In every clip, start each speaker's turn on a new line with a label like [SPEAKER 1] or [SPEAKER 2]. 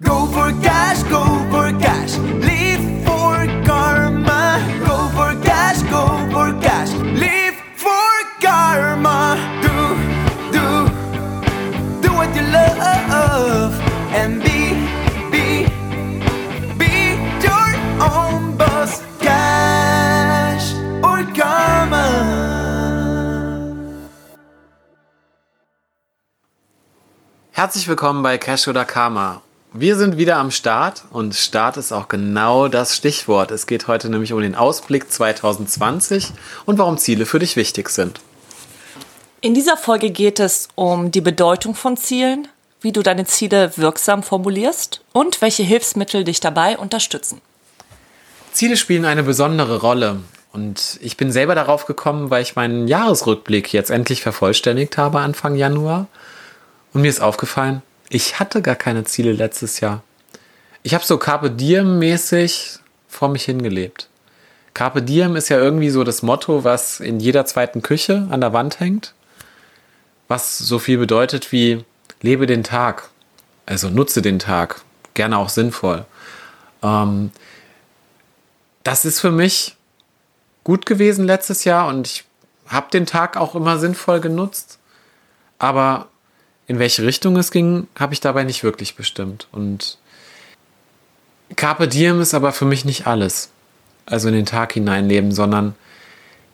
[SPEAKER 1] Go for cash, go for cash, live for karma. Go for cash, go for cash, live for karma. Do, do, do what you love and be, be, be your own boss. Cash or karma.
[SPEAKER 2] Herzlich willkommen bei Cash oder Karma. Wir sind wieder am Start und Start ist auch genau das Stichwort. Es geht heute nämlich um den Ausblick 2020 und warum Ziele für dich wichtig sind.
[SPEAKER 3] In dieser Folge geht es um die Bedeutung von Zielen, wie du deine Ziele wirksam formulierst und welche Hilfsmittel dich dabei unterstützen.
[SPEAKER 2] Ziele spielen eine besondere Rolle und ich bin selber darauf gekommen, weil ich meinen Jahresrückblick jetzt endlich vervollständigt habe Anfang Januar und mir ist aufgefallen, ich hatte gar keine Ziele letztes Jahr. Ich habe so Carpe Diem mäßig vor mich hingelebt. Carpe Diem ist ja irgendwie so das Motto, was in jeder zweiten Küche an der Wand hängt. Was so viel bedeutet wie lebe den Tag. Also nutze den Tag. Gerne auch sinnvoll. Ähm, das ist für mich gut gewesen letztes Jahr und ich habe den Tag auch immer sinnvoll genutzt. Aber in welche Richtung es ging, habe ich dabei nicht wirklich bestimmt. Und Carpe Diem ist aber für mich nicht alles. Also in den Tag hineinleben, sondern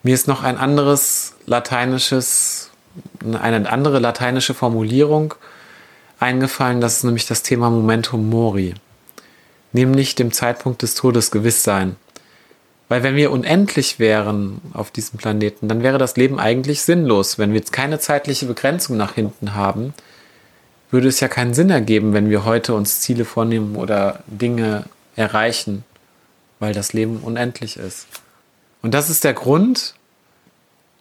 [SPEAKER 2] mir ist noch ein anderes lateinisches, eine andere lateinische Formulierung eingefallen. Das ist nämlich das Thema Momentum Mori. Nämlich dem Zeitpunkt des Todes gewiss sein. Weil wenn wir unendlich wären auf diesem Planeten, dann wäre das Leben eigentlich sinnlos. Wenn wir jetzt keine zeitliche Begrenzung nach hinten haben, würde es ja keinen Sinn ergeben, wenn wir heute uns Ziele vornehmen oder Dinge erreichen, weil das Leben unendlich ist. Und das ist der Grund,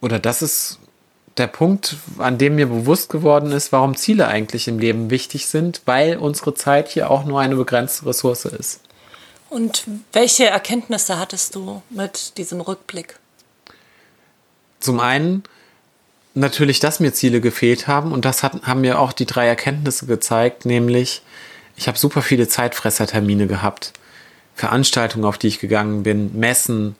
[SPEAKER 2] oder das ist der Punkt, an dem mir bewusst geworden ist, warum Ziele eigentlich im Leben wichtig sind, weil unsere Zeit hier auch nur eine begrenzte Ressource ist.
[SPEAKER 3] Und welche Erkenntnisse hattest du mit diesem Rückblick?
[SPEAKER 2] Zum einen natürlich, dass mir Ziele gefehlt haben und das hat, haben mir auch die drei Erkenntnisse gezeigt, nämlich ich habe super viele Zeitfressertermine gehabt, Veranstaltungen, auf die ich gegangen bin, Messen,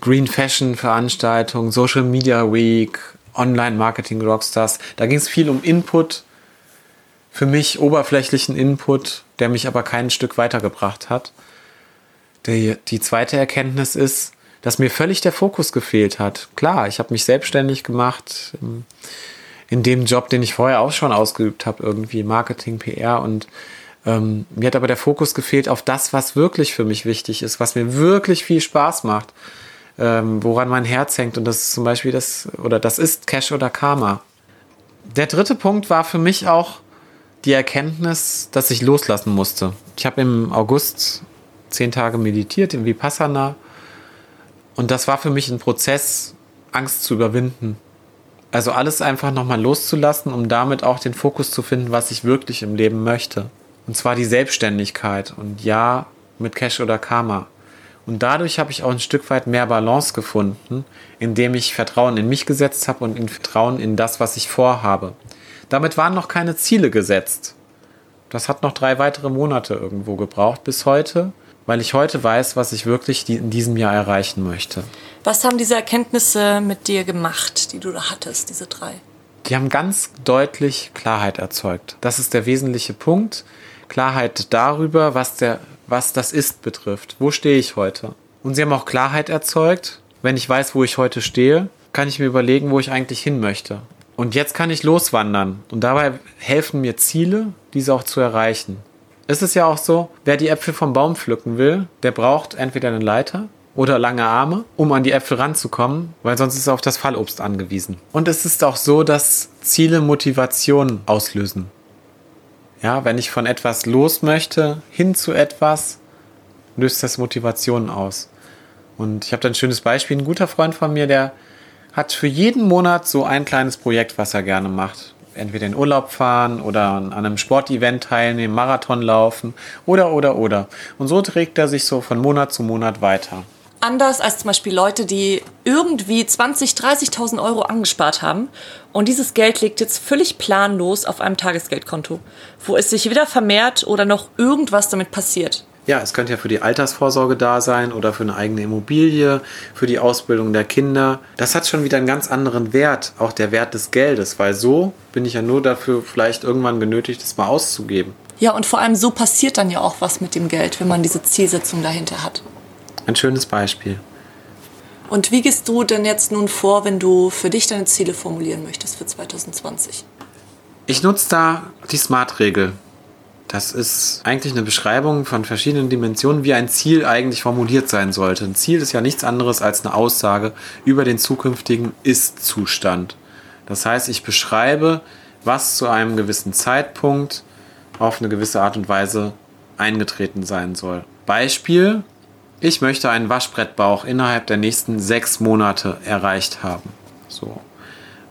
[SPEAKER 2] Green Fashion Veranstaltungen, Social Media Week, Online Marketing Rockstars. Da ging es viel um Input, für mich oberflächlichen Input, der mich aber kein Stück weitergebracht hat. Die, die zweite Erkenntnis ist, dass mir völlig der Fokus gefehlt hat. Klar, ich habe mich selbstständig gemacht in, dem Job, den ich vorher auch schon ausgeübt habe, irgendwie Marketing, PR und ähm, mir hat aber der Fokus gefehlt auf das, was wirklich für mich wichtig ist, was mir wirklich viel Spaß macht, ähm, woran mein Herz hängt und das ist zum Beispiel das oder das ist Cash oder Karma. Der dritte Punkt war für mich auch die Erkenntnis, dass ich loslassen musste. Ich habe im August zehn Tage meditiert im Vipassana und das war für mich ein Prozess, Angst zu überwinden. Also alles einfach nochmal loszulassen, um damit auch den Fokus zu finden, was ich wirklich im Leben möchte. Und zwar die Selbstständigkeit und ja mit Cash oder Karma. Und dadurch habe ich auch ein Stück weit mehr Balance gefunden, indem ich Vertrauen in mich gesetzt habe und in Vertrauen in das, was ich vorhabe. Damit waren noch keine Ziele gesetzt. Das hat noch drei weitere Monate irgendwo gebraucht bis heute, weil ich heute weiß, was ich wirklich in diesem Jahr erreichen möchte.
[SPEAKER 3] Was haben diese Erkenntnisse mit dir gemacht, die du da hattest, diese drei?
[SPEAKER 2] Die haben ganz deutlich Klarheit erzeugt. Das ist der wesentliche Punkt. Klarheit darüber, was, der, was das Ist betrifft. Wo stehe ich heute? Und sie haben auch Klarheit erzeugt. Wenn ich weiß, wo ich heute stehe, kann ich mir überlegen, wo ich eigentlich hin möchte. Und jetzt kann ich loswandern. Und dabei helfen mir Ziele, diese auch zu erreichen. Es ist ja auch so, wer die Äpfel vom Baum pflücken will, der braucht entweder eine Leiter oder lange Arme, um an die Äpfel ranzukommen, weil sonst ist er auf das Fallobst angewiesen. Und es ist auch so, dass Ziele Motivation auslösen. Ja, wenn ich von etwas los möchte, hin zu etwas, löst das Motivation aus. Und ich habe da ein schönes Beispiel. Ein guter Freund von mir, der hat für jeden Monat so ein kleines Projekt, was er gerne macht. Entweder in Urlaub fahren oder an einem Sportevent teilnehmen, Marathon laufen oder, oder, oder. Und so trägt er sich so von Monat zu Monat weiter.
[SPEAKER 3] Anders als zum Beispiel Leute, die irgendwie 20, 30.000 Euro angespart haben und dieses Geld liegt jetzt völlig planlos auf einem Tagesgeldkonto, wo es sich wieder vermehrt oder noch irgendwas damit passiert.
[SPEAKER 2] Ja, es könnte ja für die Altersvorsorge da sein oder für eine eigene Immobilie, für die Ausbildung der Kinder. Das hat schon wieder einen ganz anderen Wert, auch der Wert des Geldes, weil so bin ich ja nur dafür vielleicht irgendwann genötigt, es mal auszugeben.
[SPEAKER 3] Ja, und vor allem so passiert dann ja auch was mit dem Geld, wenn man diese Zielsetzung dahinter hat.
[SPEAKER 2] Ein schönes Beispiel.
[SPEAKER 3] Und wie gehst du denn jetzt nun vor, wenn du für dich deine Ziele formulieren möchtest für 2020?
[SPEAKER 2] Ich nutze da die Smart-Regel. Das ist eigentlich eine Beschreibung von verschiedenen Dimensionen, wie ein Ziel eigentlich formuliert sein sollte. Ein Ziel ist ja nichts anderes als eine Aussage über den zukünftigen Ist-Zustand. Das heißt, ich beschreibe, was zu einem gewissen Zeitpunkt auf eine gewisse Art und Weise eingetreten sein soll. Beispiel, ich möchte einen Waschbrettbauch innerhalb der nächsten sechs Monate erreicht haben. So.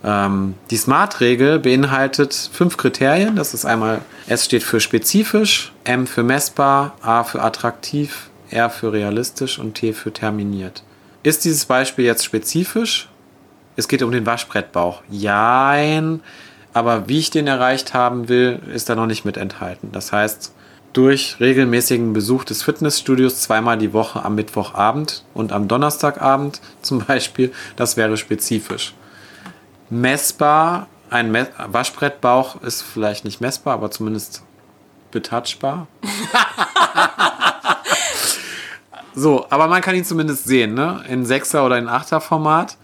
[SPEAKER 2] Ähm, die Smart-Regel beinhaltet fünf Kriterien. Das ist einmal, S steht für spezifisch, M für messbar, A für attraktiv, R für realistisch und T für terminiert. Ist dieses Beispiel jetzt spezifisch? Es geht um den Waschbrettbauch. Jein, aber wie ich den erreicht haben will, ist da noch nicht mit enthalten. Das heißt, durch regelmäßigen Besuch des Fitnessstudios zweimal die Woche am Mittwochabend und am Donnerstagabend zum Beispiel, das wäre spezifisch messbar. Ein Me Waschbrettbauch ist vielleicht nicht messbar, aber zumindest betouchbar. so, aber man kann ihn zumindest sehen, ne? In 6er oder in 8er Format.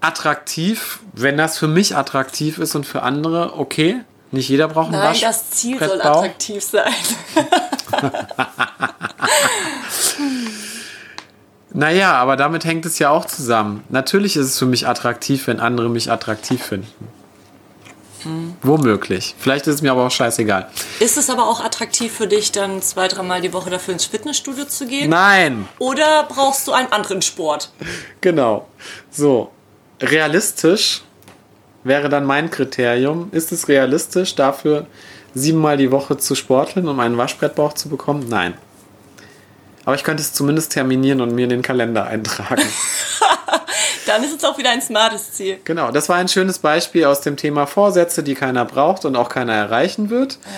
[SPEAKER 2] Attraktiv, wenn das für mich attraktiv ist und für andere, okay. Nicht jeder braucht einen
[SPEAKER 3] Nein, das Ziel soll attraktiv sein.
[SPEAKER 2] Naja, aber damit hängt es ja auch zusammen. Natürlich ist es für mich attraktiv, wenn andere mich attraktiv finden. Hm. Womöglich. Vielleicht ist es mir aber auch scheißegal.
[SPEAKER 3] Ist es aber auch attraktiv für dich, dann zwei, dreimal die Woche dafür ins Fitnessstudio zu gehen?
[SPEAKER 2] Nein.
[SPEAKER 3] Oder brauchst du einen anderen Sport?
[SPEAKER 2] Genau. So. Realistisch wäre dann mein Kriterium. Ist es realistisch, dafür siebenmal die Woche zu sporteln, um einen Waschbrettbauch zu bekommen? Nein. Aber ich könnte es zumindest terminieren und mir in den Kalender eintragen.
[SPEAKER 3] Dann ist es auch wieder ein smartes Ziel.
[SPEAKER 2] Genau, das war ein schönes Beispiel aus dem Thema Vorsätze, die keiner braucht und auch keiner erreichen wird. Ja.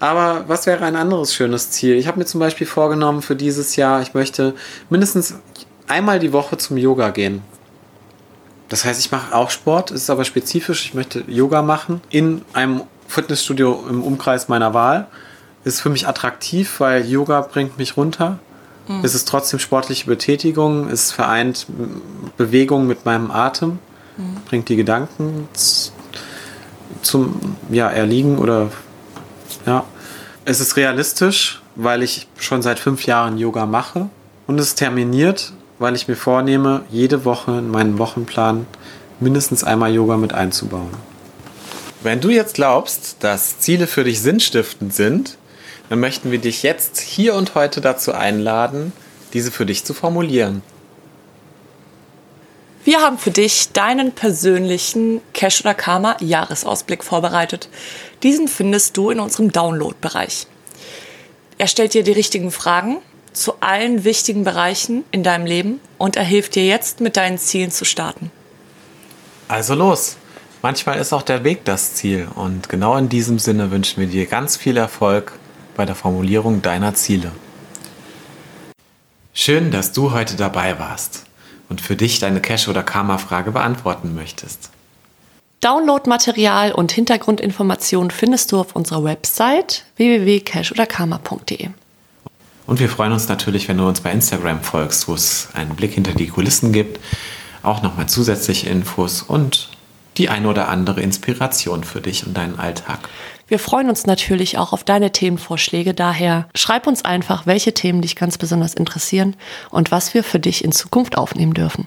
[SPEAKER 2] Aber was wäre ein anderes schönes Ziel? Ich habe mir zum Beispiel vorgenommen für dieses Jahr, ich möchte mindestens einmal die Woche zum Yoga gehen. Das heißt, ich mache auch Sport, ist aber spezifisch. Ich möchte Yoga machen in einem Fitnessstudio im Umkreis meiner Wahl. Ist für mich attraktiv, weil Yoga bringt mich runter. Mhm. Es ist trotzdem sportliche Betätigung, es vereint Bewegung mit meinem Atem, mhm. bringt die Gedanken zum ja, Erliegen oder ja. Es ist realistisch, weil ich schon seit fünf Jahren Yoga mache und es terminiert, weil ich mir vornehme, jede Woche in meinen Wochenplan mindestens einmal Yoga mit einzubauen. Wenn du jetzt glaubst, dass Ziele für dich sinnstiftend sind, dann möchten wir dich jetzt hier und heute dazu einladen, diese für dich zu formulieren.
[SPEAKER 3] Wir haben für dich deinen persönlichen Cash oder Karma Jahresausblick vorbereitet. Diesen findest du in unserem Download-Bereich. Er stellt dir die richtigen Fragen zu allen wichtigen Bereichen in deinem Leben und er hilft dir jetzt mit deinen Zielen zu starten.
[SPEAKER 2] Also los! Manchmal ist auch der Weg das Ziel und genau in diesem Sinne wünschen wir dir ganz viel Erfolg bei der Formulierung deiner Ziele. Schön, dass du heute dabei warst und für dich deine Cash- oder Karma-Frage beantworten möchtest.
[SPEAKER 3] Downloadmaterial und Hintergrundinformationen findest du auf unserer Website www.cashoderkarma.de.
[SPEAKER 2] Und wir freuen uns natürlich, wenn du uns bei Instagram folgst, wo es einen Blick hinter die Kulissen gibt, auch nochmal zusätzliche Infos und die ein oder andere Inspiration für dich und deinen Alltag.
[SPEAKER 3] Wir freuen uns natürlich auch auf deine Themenvorschläge. Daher schreib uns einfach, welche Themen dich ganz besonders interessieren und was wir für dich in Zukunft aufnehmen dürfen.